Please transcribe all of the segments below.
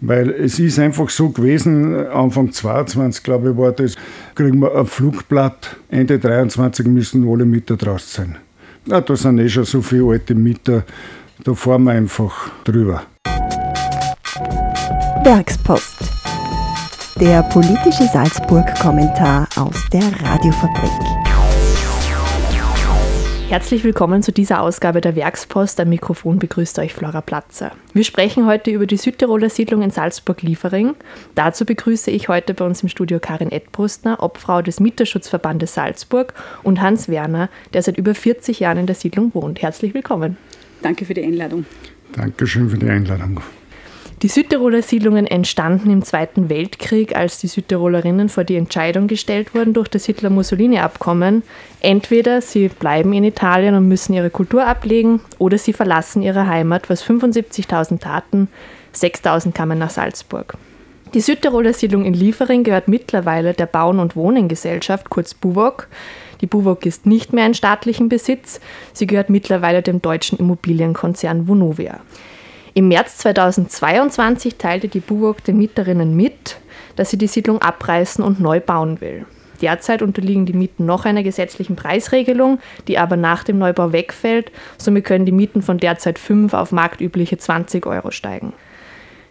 Weil es ist einfach so gewesen, Anfang 22, glaube ich, war das, kriegen wir ein Flugblatt, Ende 23 müssen alle Mieter draußen sein. Na, da sind eh schon so viele alte Mieter, da fahren wir einfach drüber. Werkspost. Der politische Salzburg-Kommentar aus der Radiofabrik. Herzlich willkommen zu dieser Ausgabe der Werkspost. Am Mikrofon begrüßt euch Flora Platzer. Wir sprechen heute über die Südtiroler Siedlung in Salzburg-Liefering. Dazu begrüße ich heute bei uns im Studio Karin Edbrustner, Obfrau des Mieterschutzverbandes Salzburg und Hans Werner, der seit über 40 Jahren in der Siedlung wohnt. Herzlich willkommen. Danke für die Einladung. Dankeschön für die Einladung. Die Südtiroler Siedlungen entstanden im Zweiten Weltkrieg, als die Südtirolerinnen vor die Entscheidung gestellt wurden durch das Hitler-Mussolini-Abkommen. Entweder sie bleiben in Italien und müssen ihre Kultur ablegen oder sie verlassen ihre Heimat, was 75.000 taten, 6.000 kamen nach Salzburg. Die Südtiroler Siedlung in Liefering gehört mittlerweile der Bauen- und Wohnengesellschaft, kurz BUWOG. Die BUWOG ist nicht mehr in staatlichem Besitz, sie gehört mittlerweile dem deutschen Immobilienkonzern Vonovia. Im März 2022 teilte die BUWOG den Mieterinnen mit, dass sie die Siedlung abreißen und neu bauen will. Derzeit unterliegen die Mieten noch einer gesetzlichen Preisregelung, die aber nach dem Neubau wegfällt. Somit können die Mieten von derzeit 5 auf marktübliche 20 Euro steigen.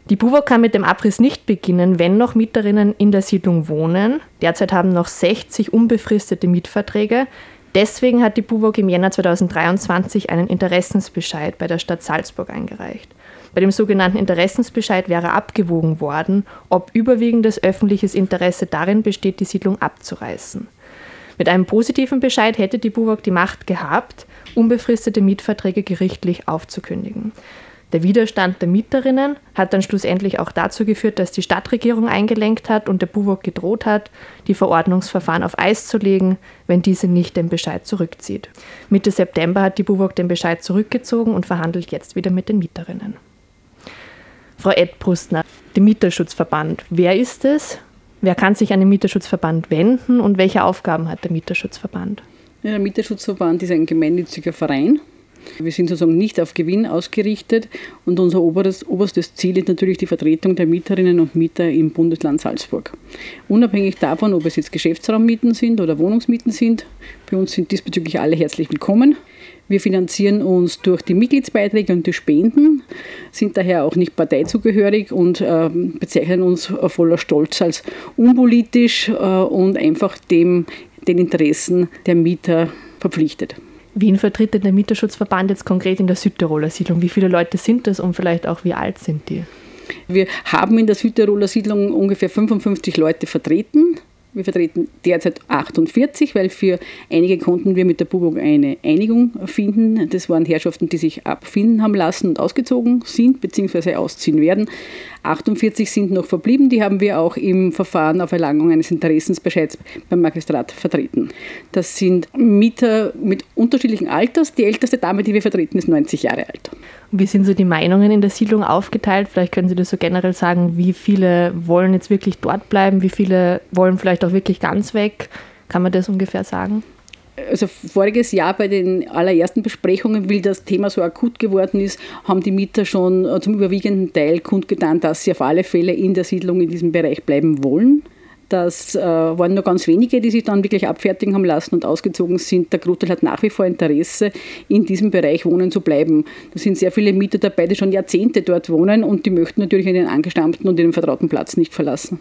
Die BUWOG kann mit dem Abriss nicht beginnen, wenn noch Mieterinnen in der Siedlung wohnen. Derzeit haben noch 60 unbefristete Mietverträge. Deswegen hat die BUWOG im Jänner 2023 einen Interessensbescheid bei der Stadt Salzburg eingereicht. Bei dem sogenannten Interessensbescheid wäre abgewogen worden, ob überwiegendes öffentliches Interesse darin besteht, die Siedlung abzureißen. Mit einem positiven Bescheid hätte die BUWOG die Macht gehabt, unbefristete Mietverträge gerichtlich aufzukündigen. Der Widerstand der Mieterinnen hat dann schlussendlich auch dazu geführt, dass die Stadtregierung eingelenkt hat und der BUWOG gedroht hat, die Verordnungsverfahren auf Eis zu legen, wenn diese nicht den Bescheid zurückzieht. Mitte September hat die BUWOG den Bescheid zurückgezogen und verhandelt jetzt wieder mit den Mieterinnen. Frau Ed Brustner, der Mieterschutzverband. Wer ist es? Wer kann sich an den Mieterschutzverband wenden und welche Aufgaben hat der Mieterschutzverband? Ja, der Mieterschutzverband ist ein gemeinnütziger Verein. Wir sind sozusagen nicht auf Gewinn ausgerichtet und unser oberstes, oberstes Ziel ist natürlich die Vertretung der Mieterinnen und Mieter im Bundesland Salzburg. Unabhängig davon, ob es jetzt Geschäftsraummieten sind oder Wohnungsmieten sind, bei uns sind diesbezüglich alle herzlich willkommen. Wir finanzieren uns durch die Mitgliedsbeiträge und die Spenden, sind daher auch nicht parteizugehörig und äh, bezeichnen uns voller Stolz als unpolitisch äh, und einfach dem, den Interessen der Mieter verpflichtet. Wen vertritt denn der Mieterschutzverband jetzt konkret in der Südtiroler Siedlung? Wie viele Leute sind das und vielleicht auch wie alt sind die? Wir haben in der Südtiroler Siedlung ungefähr 55 Leute vertreten. Wir vertreten derzeit 48, weil für einige konnten wir mit der BUBOG eine Einigung finden. Das waren Herrschaften, die sich abfinden haben lassen und ausgezogen sind bzw. ausziehen werden. 48 sind noch verblieben, die haben wir auch im Verfahren auf Erlangung eines Interessensbescheids beim Magistrat vertreten. Das sind Mieter mit unterschiedlichen Alters. Die älteste Dame, die wir vertreten, ist 90 Jahre alt. Wie sind so die Meinungen in der Siedlung aufgeteilt? Vielleicht können Sie das so generell sagen, wie viele wollen jetzt wirklich dort bleiben, wie viele wollen vielleicht auch wirklich ganz weg? Kann man das ungefähr sagen? also voriges Jahr bei den allerersten Besprechungen, weil das Thema so akut geworden ist, haben die Mieter schon äh, zum überwiegenden Teil kundgetan, dass sie auf alle Fälle in der Siedlung in diesem Bereich bleiben wollen. Das äh, waren nur ganz wenige, die sich dann wirklich abfertigen haben lassen und ausgezogen sind. Der Großteil hat nach wie vor Interesse, in diesem Bereich wohnen zu bleiben. Da sind sehr viele Mieter dabei, die schon Jahrzehnte dort wohnen und die möchten natürlich den angestammten und den vertrauten Platz nicht verlassen.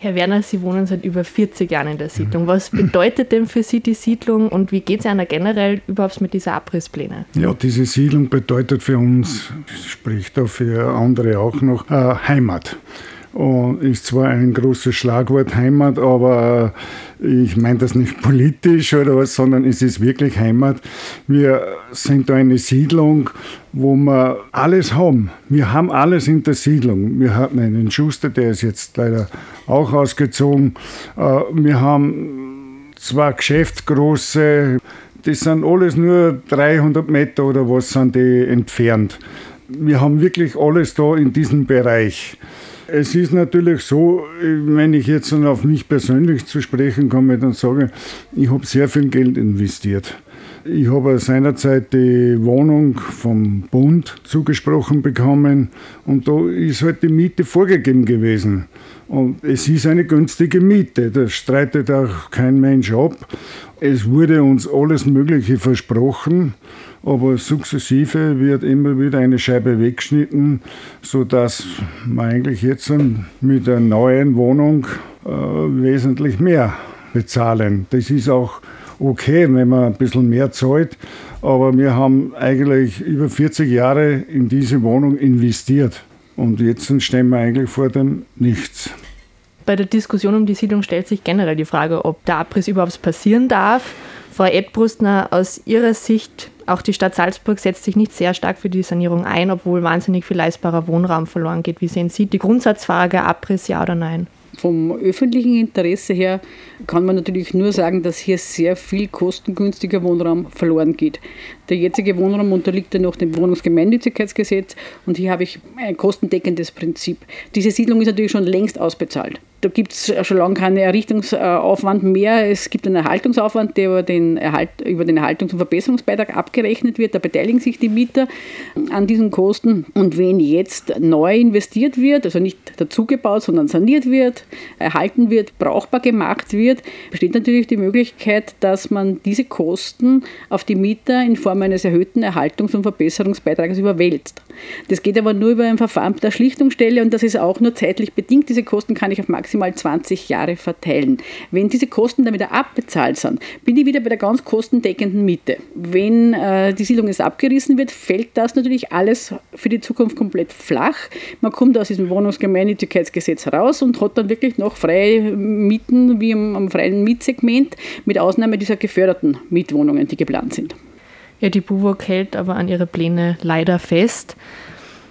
Herr Werner, Sie wohnen seit über 40 Jahren in der Siedlung. Was bedeutet denn für Sie die Siedlung und wie geht es Ihnen generell überhaupt mit dieser Abrisspläne? Ja, diese Siedlung bedeutet für uns, spricht auch für andere auch noch, äh, Heimat. Und ist zwar ein großes Schlagwort Heimat, aber ich meine das nicht politisch oder was, sondern es ist wirklich Heimat. Wir sind da eine Siedlung, wo wir alles haben. Wir haben alles in der Siedlung. Wir hatten einen Schuster, der ist jetzt leider auch ausgezogen. Äh, wir haben zwei Geschäftsgroße, das sind alles nur 300 Meter oder was sind die entfernt. Wir haben wirklich alles da in diesem Bereich. Es ist natürlich so, wenn ich jetzt auf mich persönlich zu sprechen komme, dann sage ich, ich habe sehr viel Geld investiert. Ich habe seinerzeit die Wohnung vom Bund zugesprochen bekommen und da ist halt die Miete vorgegeben gewesen. Und es ist eine günstige Miete, das streitet auch kein Mensch ab. Es wurde uns alles Mögliche versprochen, aber sukzessive wird immer wieder eine Scheibe weggeschnitten, sodass man eigentlich jetzt mit der neuen Wohnung äh, wesentlich mehr bezahlen. Das ist auch okay, wenn man ein bisschen mehr zahlt, aber wir haben eigentlich über 40 Jahre in diese Wohnung investiert. Und jetzt stehen wir eigentlich vor dem Nichts. Bei der Diskussion um die Siedlung stellt sich generell die Frage, ob der Abriss überhaupt passieren darf. Frau Edbrustner, aus Ihrer Sicht, auch die Stadt Salzburg setzt sich nicht sehr stark für die Sanierung ein, obwohl wahnsinnig viel leistbarer Wohnraum verloren geht. Wie sehen Sie die Grundsatzfrage, Abriss ja oder nein? Vom öffentlichen Interesse her kann man natürlich nur sagen, dass hier sehr viel kostengünstiger Wohnraum verloren geht. Der jetzige Wohnraum unterliegt ja noch dem Wohnungsgemeinnützigkeitsgesetz und hier habe ich ein kostendeckendes Prinzip. Diese Siedlung ist natürlich schon längst ausbezahlt. Da gibt es schon lange keinen Errichtungsaufwand mehr. Es gibt einen Erhaltungsaufwand, der über den, Erhalt, über den Erhaltungs- und Verbesserungsbeitrag abgerechnet wird. Da beteiligen sich die Mieter an diesen Kosten. Und wenn jetzt neu investiert wird, also nicht dazugebaut, sondern saniert wird, erhalten wird, brauchbar gemacht wird, besteht natürlich die Möglichkeit, dass man diese Kosten auf die Mieter in Form eines erhöhten Erhaltungs- und Verbesserungsbeitrags überwälzt. Das geht aber nur über ein Verfahren der Schlichtungsstelle und das ist auch nur zeitlich bedingt. Diese Kosten kann ich auf maximal 20 Jahre verteilen. Wenn diese Kosten dann wieder abbezahlt sind, bin ich wieder bei der ganz kostendeckenden Miete. Wenn äh, die Siedlung jetzt abgerissen wird, fällt das natürlich alles für die Zukunft komplett flach. Man kommt aus diesem Wohnungsgemeinnützigkeitsgesetz heraus und hat dann wirklich noch freie Mieten wie am, am freien Mietsegment, mit Ausnahme dieser geförderten Mietwohnungen, die geplant sind. Ja, die BUWOG hält aber an ihre Pläne leider fest.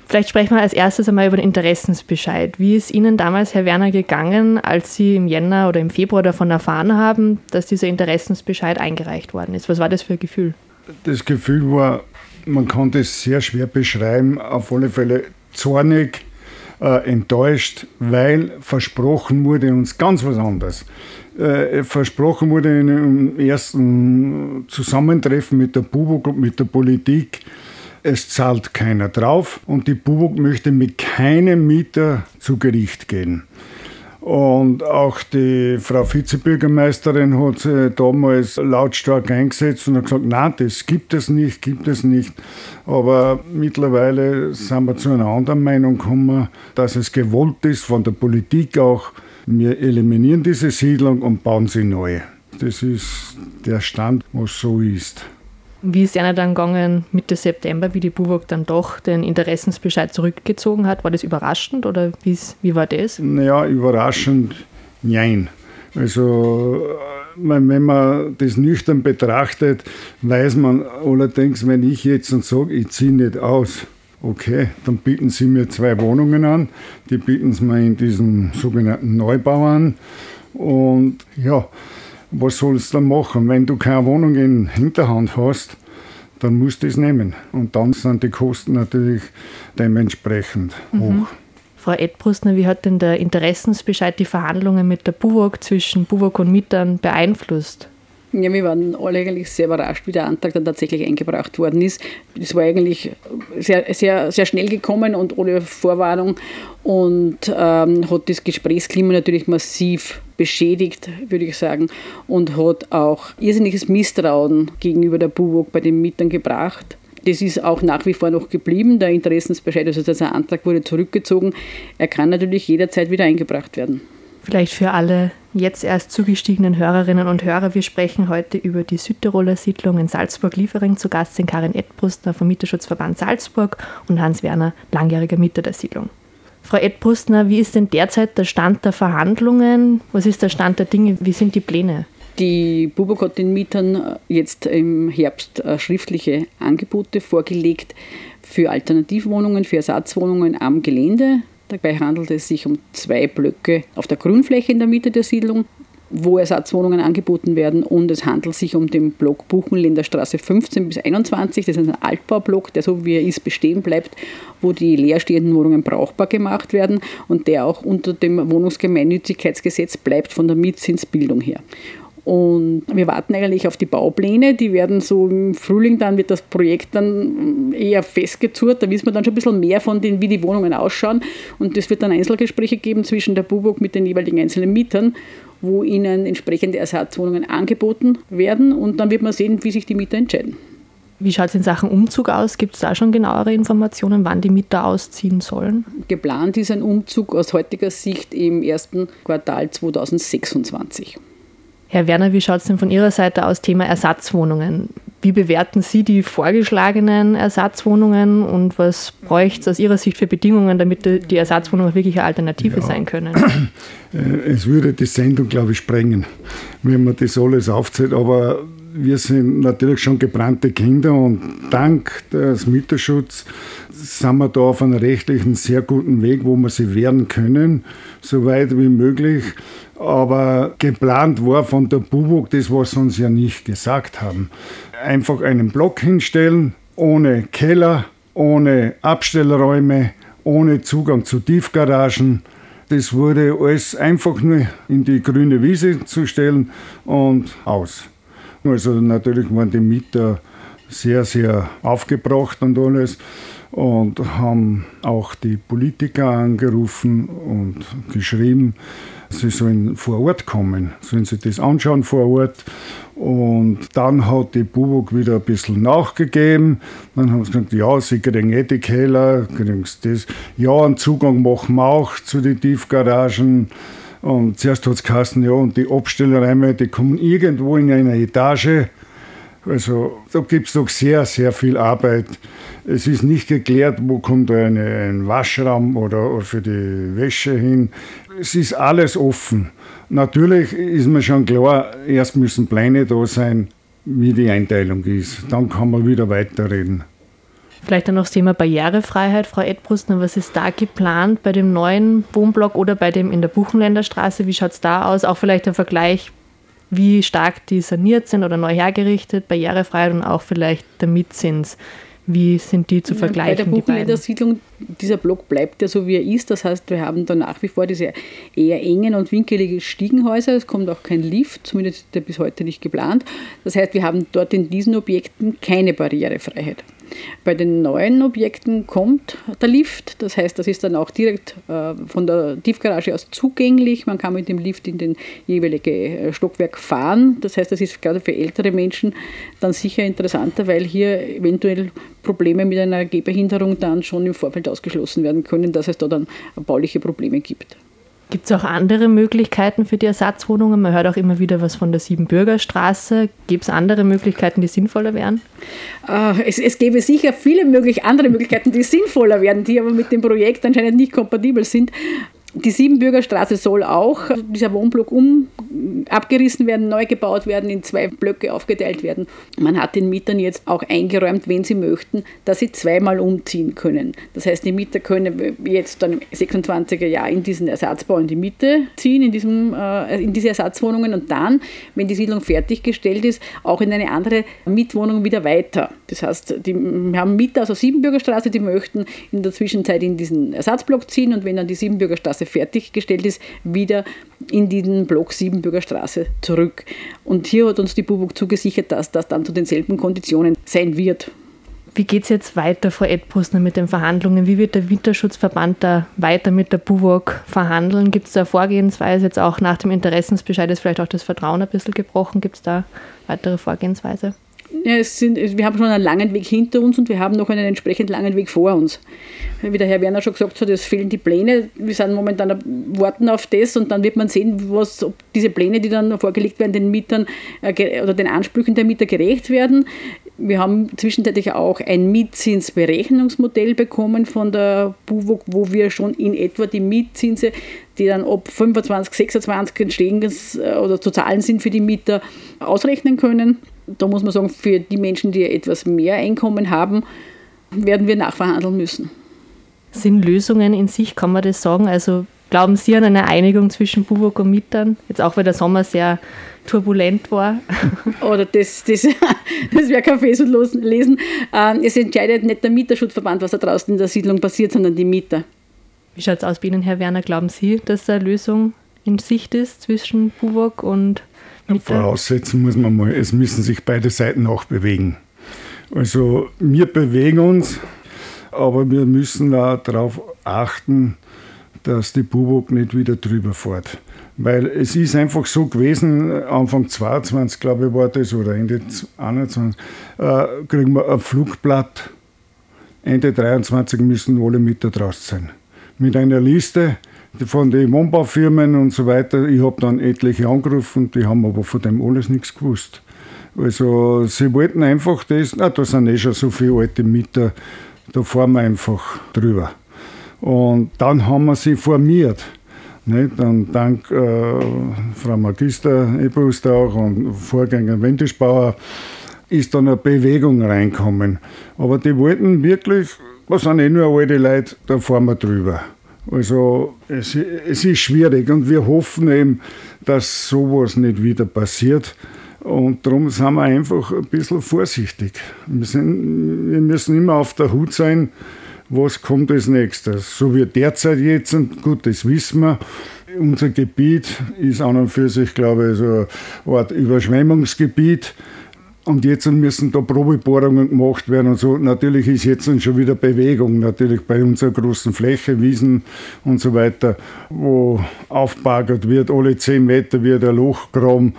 Vielleicht sprechen wir als erstes einmal über den Interessensbescheid. Wie ist Ihnen damals, Herr Werner, gegangen, als Sie im Jänner oder im Februar davon erfahren haben, dass dieser Interessensbescheid eingereicht worden ist? Was war das für ein Gefühl? Das Gefühl war, man konnte es sehr schwer beschreiben, auf alle Fälle zornig, äh, enttäuscht, weil versprochen wurde uns ganz was anderes. Äh, versprochen wurde im ersten Zusammentreffen mit der BUBOG und mit der Politik, es zahlt keiner drauf und die BUBOG möchte mit keinem Mieter zu Gericht gehen. Und auch die Frau Vizebürgermeisterin hat sich damals lautstark eingesetzt und hat gesagt, nein, das gibt es nicht, gibt es nicht. Aber mittlerweile sind wir zu einer anderen Meinung gekommen, dass es gewollt ist von der Politik auch, wir eliminieren diese Siedlung und bauen sie neu. Das ist der Stand, was so ist. Wie ist einer dann gegangen Mitte September, wie die BUWOG dann doch den Interessensbescheid zurückgezogen hat? War das überraschend oder wie war das? Naja, überraschend, nein. Also, wenn man das nüchtern betrachtet, weiß man allerdings, wenn ich jetzt sage, ich ziehe nicht aus, okay, dann bieten Sie mir zwei Wohnungen an, die bieten Sie mir in diesem sogenannten Neubau an und ja, was sollst du dann machen? Wenn du keine Wohnung in Hinterhand hast, dann musst du es nehmen. Und dann sind die Kosten natürlich dementsprechend mhm. hoch. Frau Edbrustner, wie hat denn der Interessensbescheid die Verhandlungen mit der BUWOG zwischen BUWOG und Mietern beeinflusst? Ja, wir waren alle eigentlich sehr überrascht, wie der Antrag dann tatsächlich eingebracht worden ist. Es war eigentlich sehr, sehr, sehr schnell gekommen und ohne Vorwarnung und ähm, hat das Gesprächsklima natürlich massiv beschädigt, würde ich sagen, und hat auch irrsinniges Misstrauen gegenüber der BUWOG bei den Mietern gebracht. Das ist auch nach wie vor noch geblieben. Der Interessensbescheid, also der Antrag wurde zurückgezogen. Er kann natürlich jederzeit wieder eingebracht werden. Vielleicht für alle jetzt erst zugestiegenen Hörerinnen und Hörer, wir sprechen heute über die Südtiroler Siedlung in Salzburg-Liefering. Zu Gast sind Karin Edbrustner vom Mieterschutzverband Salzburg und Hans Werner, langjähriger Mieter der Siedlung. Frau Edbrustner, wie ist denn derzeit der Stand der Verhandlungen? Was ist der Stand der Dinge? Wie sind die Pläne? Die Bubok hat den Mietern jetzt im Herbst äh, schriftliche Angebote vorgelegt für Alternativwohnungen, für Ersatzwohnungen am Gelände. Dabei handelt es sich um zwei Blöcke auf der Grünfläche in der Mitte der Siedlung, wo Ersatzwohnungen angeboten werden. Und es handelt sich um den Block Buchenländer Straße 15 bis 21. Das ist ein Altbaublock, der so wie er ist bestehen bleibt, wo die leerstehenden Wohnungen brauchbar gemacht werden und der auch unter dem Wohnungsgemeinnützigkeitsgesetz bleibt von der Mietzinsbildung her. Und wir warten eigentlich auf die Baupläne. Die werden so im Frühling, dann wird das Projekt dann eher festgezurrt. Da wissen wir dann schon ein bisschen mehr von den, wie die Wohnungen ausschauen. Und es wird dann Einzelgespräche geben zwischen der BUBOG mit den jeweiligen einzelnen Mietern, wo ihnen entsprechende Ersatzwohnungen angeboten werden. Und dann wird man sehen, wie sich die Mieter entscheiden. Wie schaut es in Sachen Umzug aus? Gibt es da schon genauere Informationen, wann die Mieter ausziehen sollen? Geplant ist ein Umzug aus heutiger Sicht im ersten Quartal 2026. Herr Werner, wie schaut es denn von Ihrer Seite aus Thema Ersatzwohnungen? Wie bewerten Sie die vorgeschlagenen Ersatzwohnungen und was bräuchte es aus Ihrer Sicht für Bedingungen, damit die Ersatzwohnungen wirklich eine Alternative ja. sein können? Äh, es würde die Sendung, glaube ich, sprengen, wenn man das alles aufzählt. Aber wir sind natürlich schon gebrannte Kinder und dank des Mieterschutzes sind wir da auf einem rechtlichen sehr guten Weg, wo wir sie wehren können, so weit wie möglich. Aber geplant war von der BUWOG das, was sie uns ja nicht gesagt haben. Einfach einen Block hinstellen, ohne Keller, ohne Abstellräume, ohne Zugang zu Tiefgaragen. Das wurde alles einfach nur in die grüne Wiese zu stellen und aus. Also natürlich waren die Mieter sehr, sehr aufgebracht und alles und haben auch die Politiker angerufen und geschrieben, sie sollen vor Ort kommen, sollen sie das anschauen vor Ort. Und dann hat die Bubuk wieder ein bisschen nachgegeben. Dann haben sie gesagt, ja, sie kriegen eh die Keller, kriegen sie das. Ja, einen Zugang machen wir auch zu den Tiefgaragen. Und zuerst hat es geheißen, ja, und die Abstellräume, die kommen irgendwo in einer Etage. Also da gibt es noch sehr, sehr viel Arbeit. Es ist nicht geklärt, wo kommt eine, ein Waschraum oder für die Wäsche hin. Es ist alles offen. Natürlich ist mir schon klar, erst müssen Pläne da sein, wie die Einteilung ist. Dann kann man wieder weiterreden. Vielleicht dann noch das Thema Barrierefreiheit, Frau Edbrustner. Was ist da geplant bei dem neuen Wohnblock oder bei dem in der Buchenländerstraße? Wie schaut es da aus? Auch vielleicht ein Vergleich, wie stark die saniert sind oder neu hergerichtet, Barrierefreiheit und auch vielleicht der Mietzins. Wie sind die zu vergleichen? Bei der Buchenländersiedlung, dieser Block bleibt ja so, wie er ist. Das heißt, wir haben da nach wie vor diese eher engen und winkeligen Stiegenhäuser. Es kommt auch kein Lift, zumindest ist der bis heute nicht geplant. Das heißt, wir haben dort in diesen Objekten keine Barrierefreiheit. Bei den neuen Objekten kommt der Lift, das heißt, das ist dann auch direkt äh, von der Tiefgarage aus zugänglich. Man kann mit dem Lift in den jeweiligen äh, Stockwerk fahren. Das heißt, das ist gerade für ältere Menschen dann sicher interessanter, weil hier eventuell Probleme mit einer Gehbehinderung dann schon im Vorfeld ausgeschlossen werden können, dass es da dann bauliche Probleme gibt. Gibt es auch andere Möglichkeiten für die Ersatzwohnungen? Man hört auch immer wieder was von der Siebenbürgerstraße. Gibt es andere Möglichkeiten, die sinnvoller wären? Äh, es, es gäbe sicher viele möglich, andere Möglichkeiten, die sinnvoller wären, die aber mit dem Projekt anscheinend nicht kompatibel sind. Die Siebenbürgerstraße soll auch, dieser Wohnblock um, abgerissen werden, neu gebaut werden, in zwei Blöcke aufgeteilt werden. Man hat den Mietern jetzt auch eingeräumt, wenn sie möchten, dass sie zweimal umziehen können. Das heißt, die Mieter können jetzt dann im 26er Jahr in diesen Ersatzbau in die Mitte ziehen, in, diesem, äh, in diese Ersatzwohnungen und dann, wenn die Siedlung fertiggestellt ist, auch in eine andere Mietwohnung wieder weiter. Das heißt, die, haben Mieter aus der Siebenbürgerstraße, die möchten in der Zwischenzeit in diesen Ersatzblock ziehen und wenn dann die Siebenbürgerstraße fertiggestellt ist, wieder in diesen Block Siebenbürger Straße zurück. Und hier hat uns die BUBUG zugesichert, dass das dann zu denselben Konditionen sein wird. Wie geht es jetzt weiter, Frau Edbrustner, mit den Verhandlungen? Wie wird der Winterschutzverband da weiter mit der BUWOG verhandeln? Gibt es da Vorgehensweise jetzt auch nach dem Interessensbescheid ist vielleicht auch das Vertrauen ein bisschen gebrochen? Gibt es da weitere Vorgehensweise? Es sind, wir haben schon einen langen Weg hinter uns und wir haben noch einen entsprechend langen Weg vor uns. Wie der Herr Werner schon gesagt hat, es fehlen die Pläne. Wir sind momentan warten auf das und dann wird man sehen, was, ob diese Pläne, die dann vorgelegt werden, den Mietern äh, oder den Ansprüchen der Mieter gerecht werden. Wir haben zwischenzeitlich auch ein Mietzinsberechnungsmodell bekommen von der BUWOG, wo wir schon in etwa die Mietzinse, die dann ab 25, 26 entstehen äh, oder zu zahlen sind für die Mieter, ausrechnen können da muss man sagen, für die Menschen, die etwas mehr Einkommen haben, werden wir nachverhandeln müssen. Sind Lösungen in sich, kann man das sagen? Also glauben Sie an eine Einigung zwischen Buwok und Mietern? Jetzt auch, weil der Sommer sehr turbulent war. Oder das, das, das wäre kein Fest lesen. Ähm, es entscheidet nicht der Mieterschutzverband, was da draußen in der Siedlung passiert, sondern die Mieter. Wie schaut es aus bei Ihnen, Herr Werner? Glauben Sie, dass eine Lösung in Sicht ist zwischen Buwok und voraussetzen muss man mal, es müssen sich beide Seiten auch bewegen. Also wir bewegen uns, aber wir müssen auch darauf achten, dass die Bubok nicht wieder drüber fährt. Weil es ist einfach so gewesen, Anfang 22, glaube ich, war das, oder Ende 21, äh, kriegen wir ein Flugblatt. Ende 23 müssen alle mit da draußen sein. Mit einer Liste von den Wohnbaufirmen und so weiter. Ich habe dann etliche angerufen, die haben aber von dem alles nichts gewusst. Also sie wollten einfach das, na, da sind eh schon so viele alte Mieter, da fahren wir einfach drüber. Und dann haben wir sie formiert. Nicht? Und dank äh, Frau Magister Ebrust auch und Vorgänger Wendischbauer ist dann eine Bewegung reinkommen. Aber die wollten wirklich, was sind eh nur alte Leute, da fahren wir drüber. Also es, es ist schwierig und wir hoffen eben, dass sowas nicht wieder passiert. Und darum sind wir einfach ein bisschen vorsichtig. Wir, sind, wir müssen immer auf der Hut sein, was kommt als nächstes. So wie derzeit jetzt, und gut, das wissen wir, unser Gebiet ist an und für sich, glaube ich, so eine Art Überschwemmungsgebiet. Und jetzt müssen da Probebohrungen gemacht werden und so. Natürlich ist jetzt schon wieder Bewegung, natürlich bei unserer großen Fläche, Wiesen und so weiter, wo aufbagert wird, alle 10 Meter wird ein Loch graben.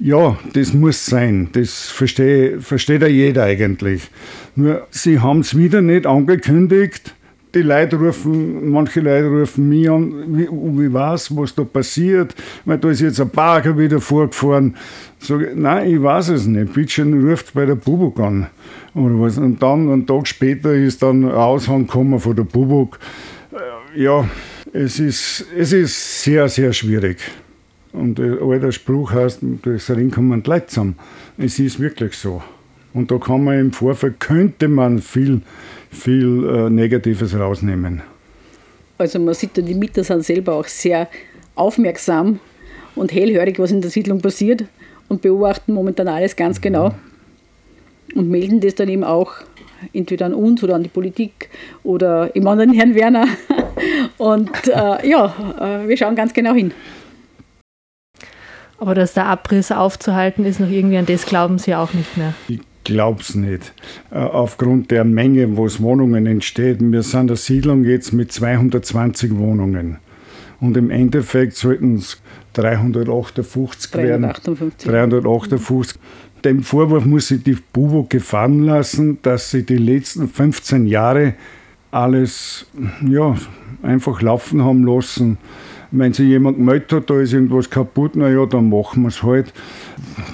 Ja, das muss sein. Das versteht, versteht ja jeder eigentlich. Nur, sie haben es wieder nicht angekündigt die Leute rufen, manche Leute rufen mich an, wie, wie weiß, was da passiert, weil da ist jetzt ein Bagger wieder vorgefahren. Ich, nein, ich weiß es nicht. Bitte ruft bei der Bubuk an. Oder was. Und dann, einen Tag später, ist dann ein Aushang gekommen von der Bubuk. Äh, ja, es ist, es ist sehr, sehr schwierig. Und ein alter Spruch heißt, durchs Ring kommen die Leute zusammen. Es ist wirklich so. Und da kann man im Vorfeld, könnte man viel viel äh, Negatives rausnehmen. Also man sieht, die Mieter sind selber auch sehr aufmerksam und hellhörig, was in der Siedlung passiert und beobachten momentan alles ganz mhm. genau und melden das dann eben auch entweder an uns oder an die Politik oder im anderen Herrn Werner. Und äh, ja, äh, wir schauen ganz genau hin. Aber dass der Abriss aufzuhalten ist, noch irgendwie an das glauben Sie auch nicht mehr. Ich glaub's nicht. Äh, aufgrund der Menge, wo es Wohnungen entsteht. Wir sind eine Siedlung jetzt mit 220 Wohnungen. Und im Endeffekt sollten es 358 358. werden. 358. Dem Vorwurf muss sich die Bubo gefallen lassen, dass sie die letzten 15 Jahre alles ja, einfach laufen haben lassen. Wenn sich jemand gemeldet hat, da ist irgendwas kaputt, naja, dann machen wir es halt.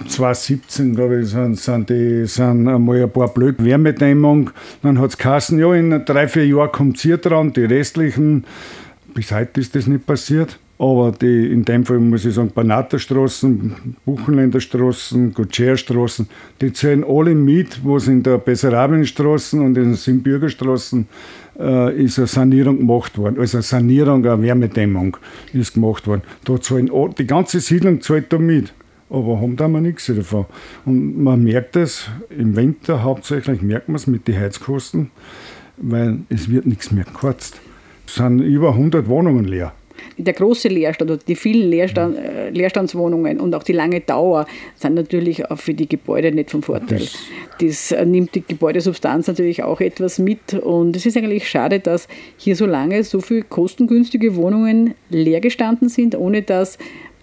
2017, glaube ich, sind, sind, die, sind einmal ein paar blöd Wärmedämmung. Dann hat es geheißen, ja, in drei, vier Jahren kommt es dran, die restlichen. Bis heute ist das nicht passiert. Aber die, in dem Fall muss ich sagen, Banaterstraßen, Buchenländerstraßen, Gutscherstraßen, die zählen alle mit, was in der Bessarabienstraßen und in den Siebenbürgerstraßen äh, ist eine Sanierung gemacht worden. Also eine Sanierung, eine Wärmedämmung ist gemacht worden. Da zahlen, die ganze Siedlung zahlt da mit aber haben da mal nichts davon. Und man merkt es im Winter hauptsächlich, merkt man es mit den Heizkosten, weil es wird nichts mehr gekürzt. Es sind über 100 Wohnungen leer. Der große Leerstand oder die vielen Leerstand, äh, Leerstandswohnungen und auch die lange Dauer sind natürlich auch für die Gebäude nicht vom Vorteil. Das, das äh, nimmt die Gebäudesubstanz natürlich auch etwas mit und es ist eigentlich schade, dass hier so lange so viele kostengünstige Wohnungen leer gestanden sind, ohne dass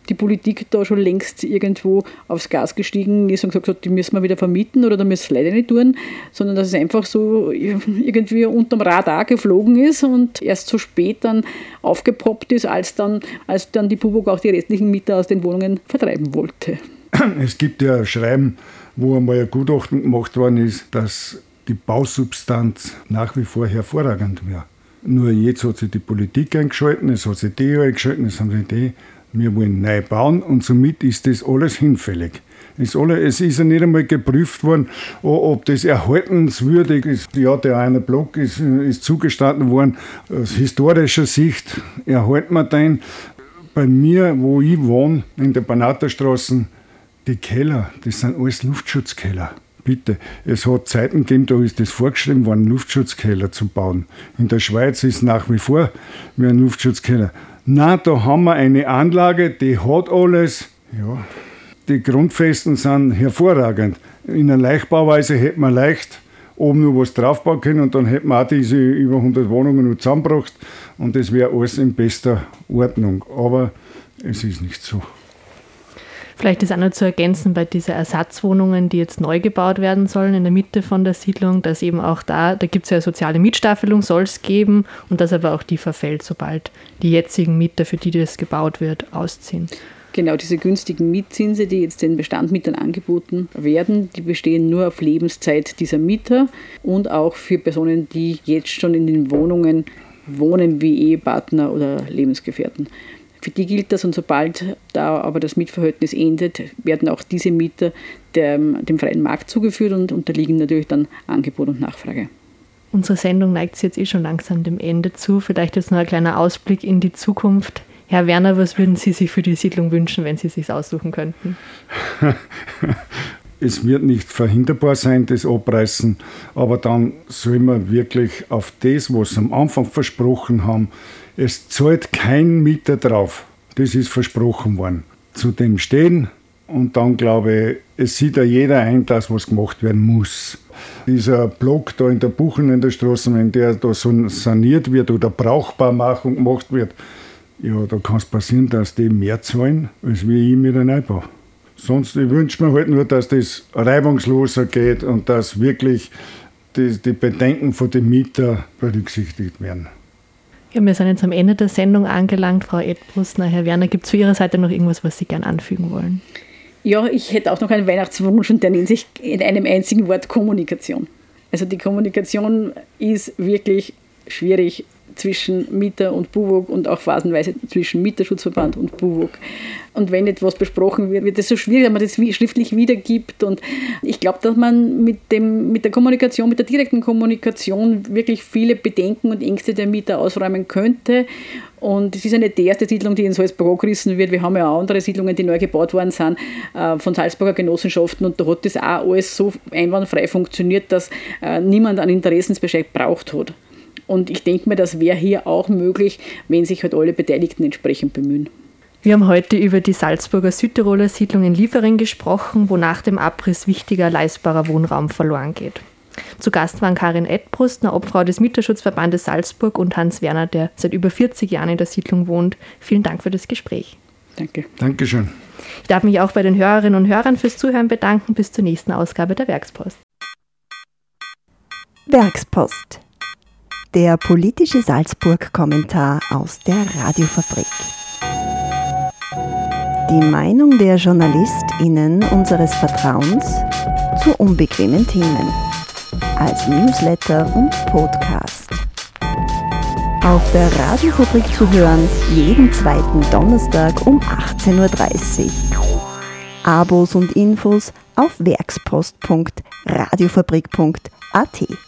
die Politik da schon längst irgendwo aufs Gas gestiegen ist und gesagt hat, die müssen wir wieder vermieten oder da müssen wir leider nicht tun, sondern dass es einfach so irgendwie unterm Radar geflogen ist und erst so spät dann aufgepoppt ist, als dann, als dann die Bubok auch die restlichen Mieter aus den Wohnungen vertreiben wollte. Es gibt ja Schreiben, wo einmal ein Gutachten gemacht worden ist, dass die Bausubstanz nach wie vor hervorragend wäre. Nur jetzt hat sich die Politik eingeschalten, es hat sich die eingeschalten, es haben sich die wir wollen neu bauen und somit ist das alles hinfällig. Es, alle, es ist ja nicht einmal geprüft worden, ob das erhaltenswürdig ist. Ja, der eine Block ist, ist zugestanden worden. Aus historischer Sicht erhalten wir den. Bei mir, wo ich wohne, in der Banaterstraße, die Keller, das sind alles Luftschutzkeller. Bitte, es hat Zeiten gegeben, da ist das vorgeschrieben worden, Luftschutzkeller zu bauen. In der Schweiz ist nach wie vor wie ein Luftschutzkeller. Na, da haben wir eine Anlage, die hat alles. Ja, die Grundfesten sind hervorragend. In einer Leichtbauweise hätte man leicht oben nur was draufbauen können und dann hätten wir auch diese über 100 Wohnungen noch zusammengebracht und das wäre alles in bester Ordnung. Aber es ist nicht so. Vielleicht ist auch noch zu ergänzen bei diesen Ersatzwohnungen, die jetzt neu gebaut werden sollen in der Mitte von der Siedlung, dass eben auch da, da gibt es ja eine soziale Mietstaffelung, soll es geben und dass aber auch die verfällt, sobald die jetzigen Mieter, für die das gebaut wird, ausziehen. Genau, diese günstigen Mietzinse, die jetzt den Bestandmietern angeboten werden, die bestehen nur auf Lebenszeit dieser Mieter und auch für Personen, die jetzt schon in den Wohnungen wohnen, wie Ehepartner oder Lebensgefährten. Für die gilt das und sobald da aber das Mietverhältnis endet, werden auch diese Mieter dem, dem freien Markt zugeführt und unterliegen natürlich dann Angebot und Nachfrage. Unsere Sendung neigt sich jetzt eh schon langsam dem Ende zu. Vielleicht jetzt noch ein kleiner Ausblick in die Zukunft. Herr Werner, was würden Sie sich für die Siedlung wünschen, wenn Sie es sich aussuchen könnten? es wird nicht verhinderbar sein, das Abreißen, aber dann soll man wirklich auf das, was sie am Anfang versprochen haben, es zahlt kein Mieter drauf. Das ist versprochen worden. Zu dem stehen und dann glaube ich, es sieht ja jeder ein, dass was gemacht werden muss. Dieser Block da in der Buchen in der Straße, wenn der da so saniert wird oder Brauchbarmachung gemacht wird, ja, da kann es passieren, dass die mehr zahlen, als wie ich mit einem Neubau. Sonst ich wünsche mir halt nur, dass das reibungsloser geht und dass wirklich die, die Bedenken von den Mietern berücksichtigt werden. Ja, wir sind jetzt am Ende der Sendung angelangt. Frau Edbrustner, Herr Werner, gibt es von Ihrer Seite noch irgendwas, was Sie gerne anfügen wollen? Ja, ich hätte auch noch einen Weihnachtswunsch und der nennt sich in einem einzigen Wort Kommunikation. Also die Kommunikation ist wirklich schwierig zwischen Mieter und BUWOG und auch phasenweise zwischen Mieterschutzverband und BUWOG. Und wenn etwas besprochen wird, wird es so schwierig, wenn man das schriftlich wiedergibt. Und ich glaube, dass man mit, dem, mit der Kommunikation, mit der direkten Kommunikation wirklich viele Bedenken und Ängste der Mieter ausräumen könnte. Und es ist eine die erste Siedlung, die in Salzburg gerissen wird. Wir haben ja auch andere Siedlungen, die neu gebaut worden sind, äh, von Salzburger Genossenschaften. Und da hat das auch alles so einwandfrei funktioniert, dass äh, niemand einen Interessensbescheid braucht hat. Und ich denke mir, das wäre hier auch möglich, wenn sich halt alle Beteiligten entsprechend bemühen. Wir haben heute über die Salzburger Südtiroler Siedlung in Liefering gesprochen, wo nach dem Abriss wichtiger leistbarer Wohnraum verloren geht. Zu Gast waren Karin Edbrust, eine Obfrau des Mieterschutzverbandes Salzburg und Hans Werner, der seit über 40 Jahren in der Siedlung wohnt. Vielen Dank für das Gespräch. Danke. Dankeschön. Ich darf mich auch bei den Hörerinnen und Hörern fürs Zuhören bedanken. Bis zur nächsten Ausgabe der Werkspost. Werkspost der politische Salzburg-Kommentar aus der Radiofabrik. Die Meinung der JournalistInnen unseres Vertrauens zu unbequemen Themen. Als Newsletter und Podcast. Auf der Radiofabrik zu hören, jeden zweiten Donnerstag um 18.30 Uhr. Abos und Infos auf werkspost.radiofabrik.at.